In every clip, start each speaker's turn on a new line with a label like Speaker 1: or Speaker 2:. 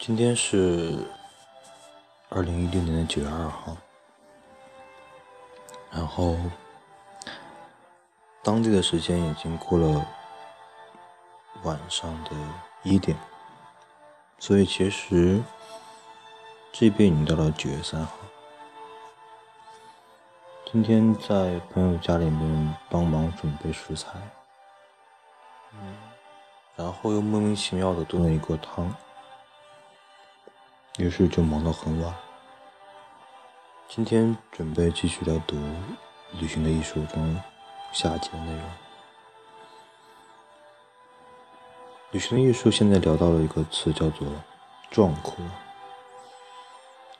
Speaker 1: 今天是二零一六年的九月二号，然后当地的时间已经过了晚上的一点，所以其实这边已经到了九月三号。今天在朋友家里面帮忙准备食材，然后又莫名其妙的炖了一锅汤。于是就忙到很晚。今天准备继续来读《旅行的艺术》中下集的内容。《旅行的艺术》现在聊到了一个词，叫做“壮阔”。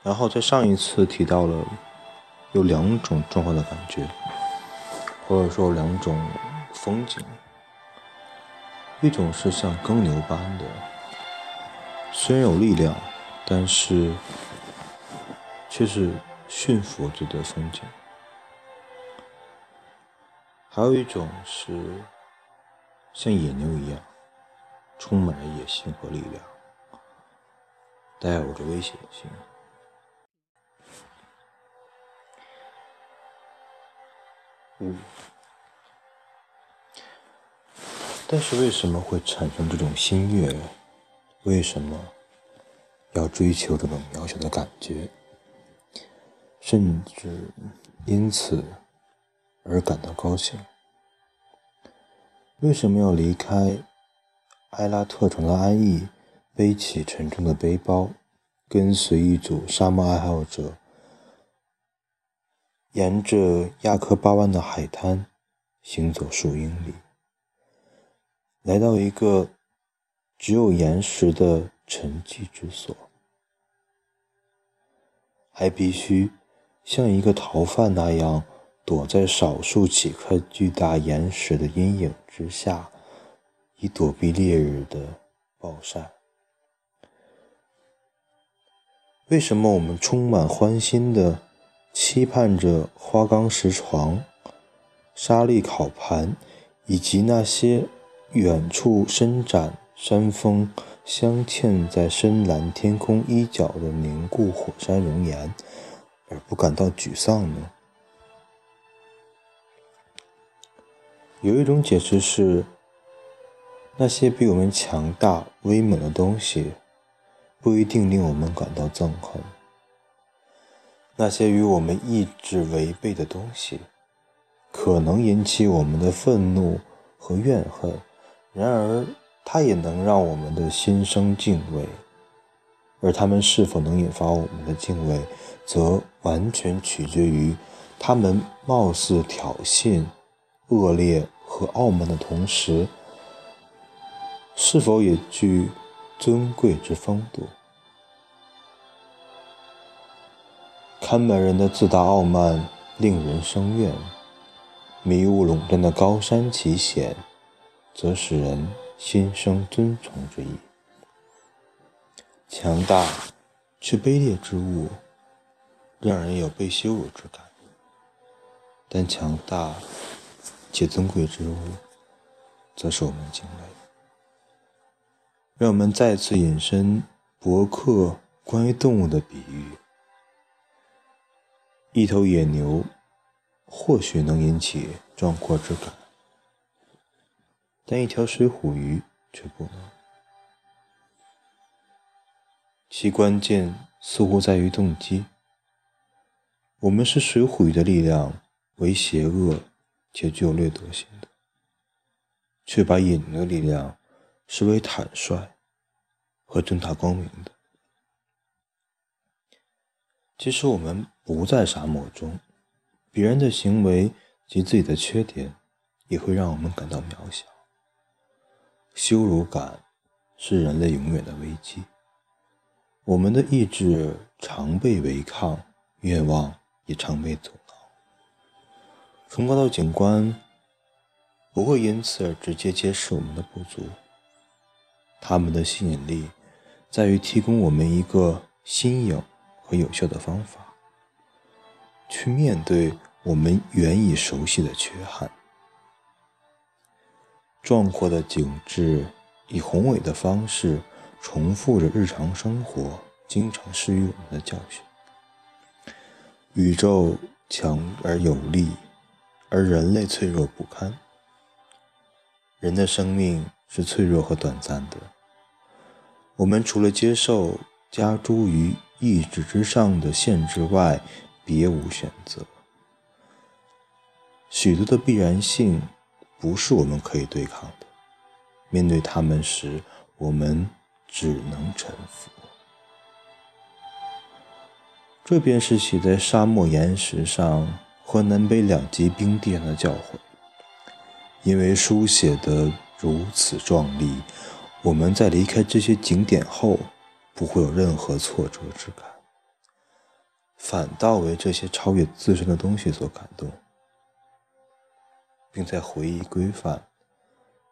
Speaker 1: 然后在上一次提到了有两种壮阔的感觉，或者说两种风景，一种是像耕牛般的，虽然有力量。但是，却是驯服着的风景。还有一种是像野牛一样，充满了野性和力量，带有着危险性。五，但是为什么会产生这种心悦？为什么？要追求这种渺小的感觉，甚至因此而感到高兴。为什么要离开埃拉特城的安逸，背起沉重的背包，跟随一组沙漠爱好者，沿着亚克巴湾的海滩行走数英里，来到一个只有岩石的？沉寂之所，还必须像一个逃犯那样躲在少数几颗巨大岩石的阴影之下，以躲避烈日的暴晒。为什么我们充满欢欣的期盼着花岗石床、沙砾烤盘，以及那些远处伸展山峰？镶嵌在深蓝天空一角的凝固火山熔岩，而不感到沮丧呢？有一种解释是，那些比我们强大、威猛的东西，不一定令我们感到憎恨；那些与我们意志违背的东西，可能引起我们的愤怒和怨恨。然而，它也能让我们的心生敬畏，而它们是否能引发我们的敬畏，则完全取决于它们貌似挑衅、恶劣和傲慢的同时，是否也具尊贵之风度。看门人的自大傲慢令人生怨，迷雾垄断的高山奇险，则使人。心生尊崇之意，强大却卑劣之物，让人有被羞辱之感；但强大且尊贵之物，则是我们敬畏。让我们再次引申伯克关于动物的比喻：一头野牛或许能引起壮阔之感。但一条水虎鱼却不能，其关键似乎在于动机。我们视水虎鱼的力量为邪恶且具有掠夺性的，却把野牛的力量视为坦率和正大光明的。即使我们不在沙漠中，别人的行为及自己的缺点也会让我们感到渺小。羞辱感是人类永远的危机。我们的意志常被违抗，愿望也常被阻挠。崇高的景观不会因此而直接揭示我们的不足。他们的吸引力在于提供我们一个新颖和有效的方法，去面对我们原已熟悉的缺憾。壮阔的景致以宏伟的方式重复着日常生活经常施予我们的教训。宇宙强而有力，而人类脆弱不堪。人的生命是脆弱和短暂的。我们除了接受加诸于意志之上的限制外，别无选择。许多的必然性不是我们可以对抗的，面对他们时，我们只能臣服。这便是写在沙漠岩石上和南北两极冰地上的教诲。因为书写的如此壮丽，我们在离开这些景点后，不会有任何挫折之感，反倒为这些超越自身的东西所感动，并在回忆规范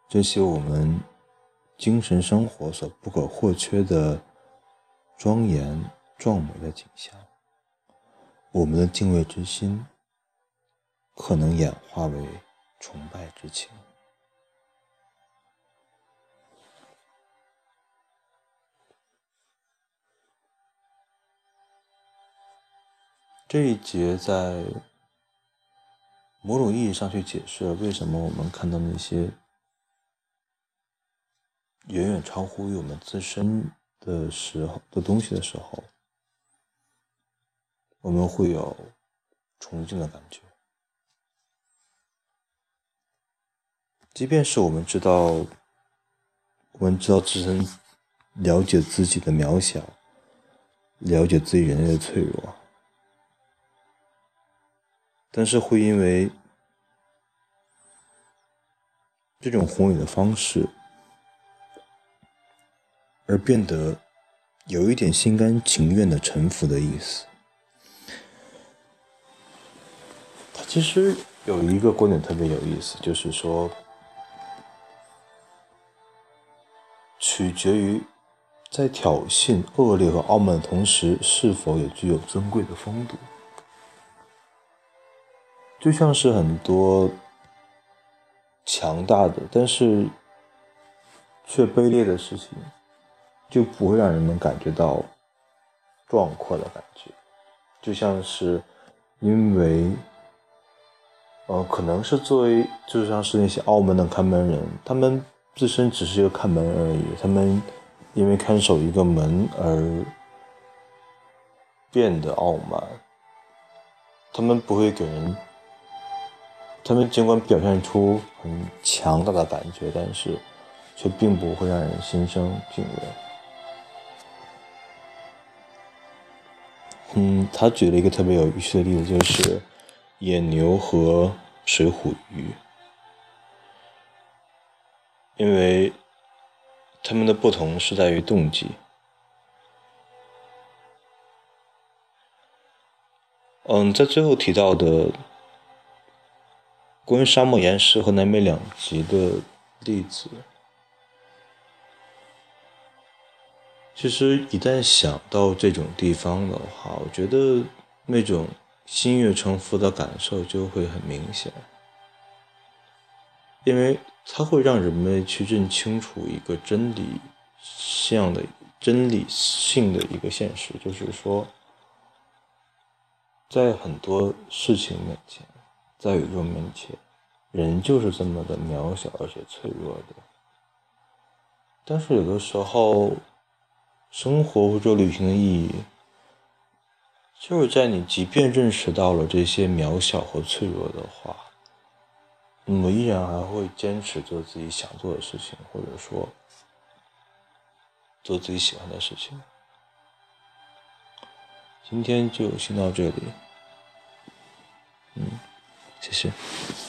Speaker 1: 这些我们精神生活所不可或缺的庄严壮美的景象。我们的敬畏之心，可能演化为崇拜之情。这一节在某种意义上去解释为什么我们看到那些远远超乎于我们自身的时候的东西的时候。我们会有崇敬的感觉，即便是我们知道，我们知道自身了解自己的渺小，了解自己人类的脆弱，但是会因为这种宏伟的方式而变得有一点心甘情愿的臣服的意思。他其实有一个观点特别有意思，就是说，取决于在挑衅、恶劣和傲慢的同时，是否也具有尊贵的风度。就像是很多强大的，但是却卑劣的事情，就不会让人们感觉到壮阔的感觉。就像是因为。呃，可能是作为，就像是那些澳门的看门人，他们自身只是一个看门而已。他们因为看守一个门而变得傲慢。他们不会给人，他们尽管表现出很强大的感觉，但是却并不会让人心生敬畏。嗯，他举了一个特别有趣的例子，就是。野牛和水虎鱼，因为他们的不同是在于动机。嗯，在最后提到的关于沙漠岩石和南北两极的例子，其实一旦想到这种地方的话，我觉得那种。心悦诚服的感受就会很明显，因为它会让人们去认清楚一个真理性的真理性的一个现实，就是说，在很多事情面前，在宇宙面前，人就是这么的渺小而且脆弱的。但是有的时候，生活或者旅行的意义。就是在你即便认识到了这些渺小和脆弱的话，那么依然还会坚持做自己想做的事情，或者说做自己喜欢的事情。今天就先到这里，嗯，谢谢。